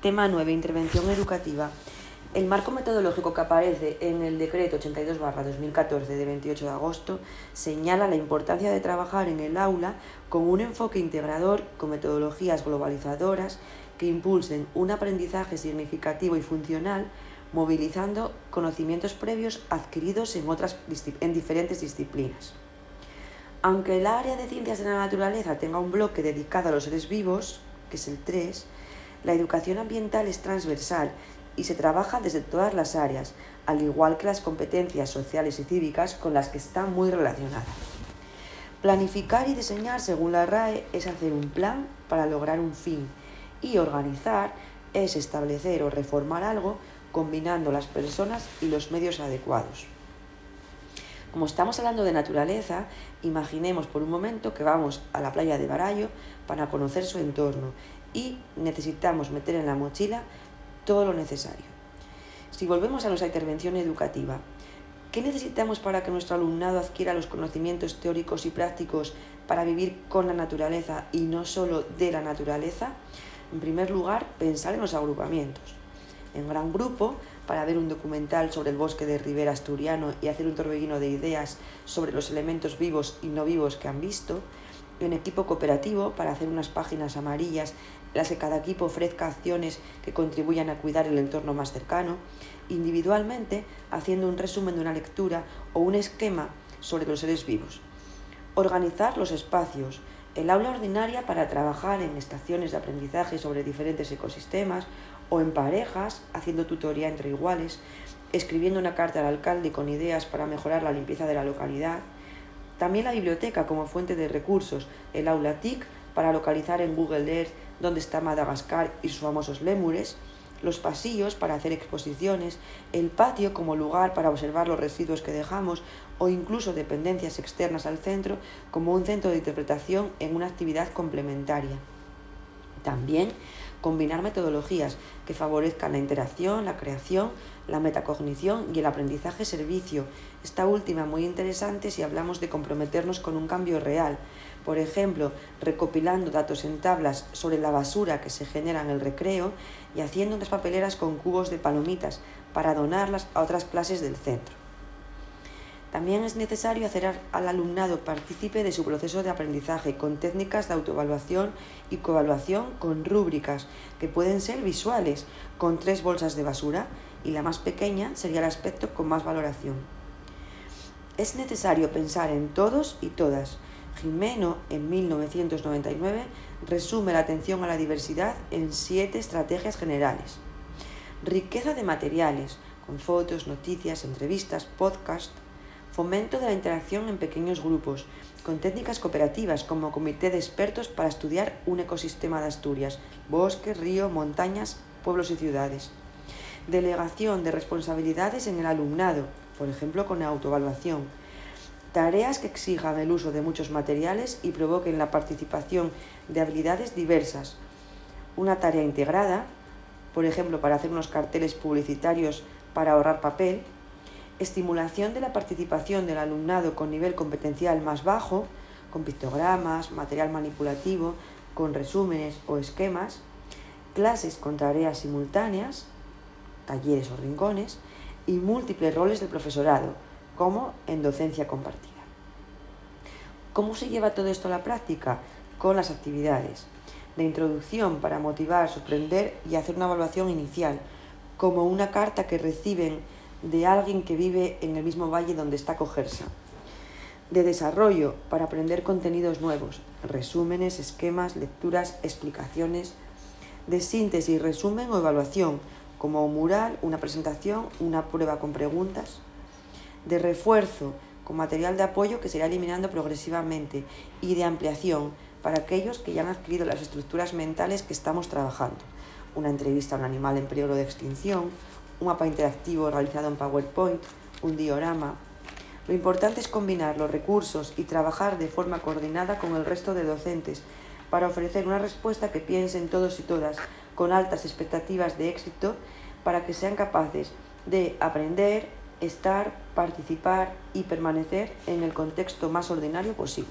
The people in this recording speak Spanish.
Tema 9. Intervención educativa. El marco metodológico que aparece en el decreto 82-2014 de 28 de agosto señala la importancia de trabajar en el aula con un enfoque integrador con metodologías globalizadoras que impulsen un aprendizaje significativo y funcional, movilizando conocimientos previos adquiridos en, otras, en diferentes disciplinas. Aunque el área de ciencias de la naturaleza tenga un bloque dedicado a los seres vivos, que es el 3, la educación ambiental es transversal y se trabaja desde todas las áreas, al igual que las competencias sociales y cívicas con las que está muy relacionada. Planificar y diseñar, según la RAE, es hacer un plan para lograr un fin y organizar es establecer o reformar algo combinando las personas y los medios adecuados. Como estamos hablando de naturaleza, imaginemos por un momento que vamos a la playa de Barallo para conocer su entorno y necesitamos meter en la mochila todo lo necesario. Si volvemos a nuestra intervención educativa, ¿qué necesitamos para que nuestro alumnado adquiera los conocimientos teóricos y prácticos para vivir con la naturaleza y no solo de la naturaleza? En primer lugar, pensar en los agrupamientos. En gran grupo, para ver un documental sobre el bosque de Rivera Asturiano y hacer un torbellino de ideas sobre los elementos vivos y no vivos que han visto. En equipo cooperativo, para hacer unas páginas amarillas las que cada equipo ofrezca acciones que contribuyan a cuidar el entorno más cercano, individualmente haciendo un resumen de una lectura o un esquema sobre los seres vivos. Organizar los espacios, el aula ordinaria para trabajar en estaciones de aprendizaje sobre diferentes ecosistemas o en parejas, haciendo tutoría entre iguales, escribiendo una carta al alcalde con ideas para mejorar la limpieza de la localidad. También la biblioteca como fuente de recursos, el aula TIC para localizar en Google Earth dónde está Madagascar y sus famosos lémures, los pasillos para hacer exposiciones, el patio como lugar para observar los residuos que dejamos o incluso dependencias externas al centro como un centro de interpretación en una actividad complementaria. También combinar metodologías que favorezcan la interacción, la creación, la metacognición y el aprendizaje servicio. Esta última muy interesante si hablamos de comprometernos con un cambio real. Por ejemplo, recopilando datos en tablas sobre la basura que se genera en el recreo y haciendo unas papeleras con cubos de palomitas para donarlas a otras clases del centro. También es necesario hacer al alumnado partícipe de su proceso de aprendizaje con técnicas de autoevaluación y coevaluación con rúbricas que pueden ser visuales, con tres bolsas de basura y la más pequeña sería el aspecto con más valoración. Es necesario pensar en todos y todas. Jimeno, en 1999, resume la atención a la diversidad en siete estrategias generales. Riqueza de materiales, con fotos, noticias, entrevistas, podcasts, Fomento de la interacción en pequeños grupos, con técnicas cooperativas como comité de expertos para estudiar un ecosistema de Asturias, bosques, río, montañas, pueblos y ciudades. Delegación de responsabilidades en el alumnado, por ejemplo con autoevaluación. Tareas que exijan el uso de muchos materiales y provoquen la participación de habilidades diversas. Una tarea integrada, por ejemplo para hacer unos carteles publicitarios para ahorrar papel, estimulación de la participación del alumnado con nivel competencial más bajo, con pictogramas, material manipulativo, con resúmenes o esquemas, clases con tareas simultáneas, talleres o rincones, y múltiples roles del profesorado, como en docencia compartida. ¿Cómo se lleva todo esto a la práctica? Con las actividades de introducción para motivar, sorprender y hacer una evaluación inicial, como una carta que reciben de alguien que vive en el mismo valle donde está Cogersa. De desarrollo para aprender contenidos nuevos, resúmenes, esquemas, lecturas, explicaciones. De síntesis, resumen o evaluación, como un mural, una presentación, una prueba con preguntas. De refuerzo, con material de apoyo que se irá eliminando progresivamente. Y de ampliación, para aquellos que ya han adquirido las estructuras mentales que estamos trabajando. Una entrevista a un animal en peligro de extinción, un mapa interactivo realizado en PowerPoint, un diorama. Lo importante es combinar los recursos y trabajar de forma coordinada con el resto de docentes para ofrecer una respuesta que piensen todos y todas con altas expectativas de éxito para que sean capaces de aprender, estar, participar y permanecer en el contexto más ordinario posible.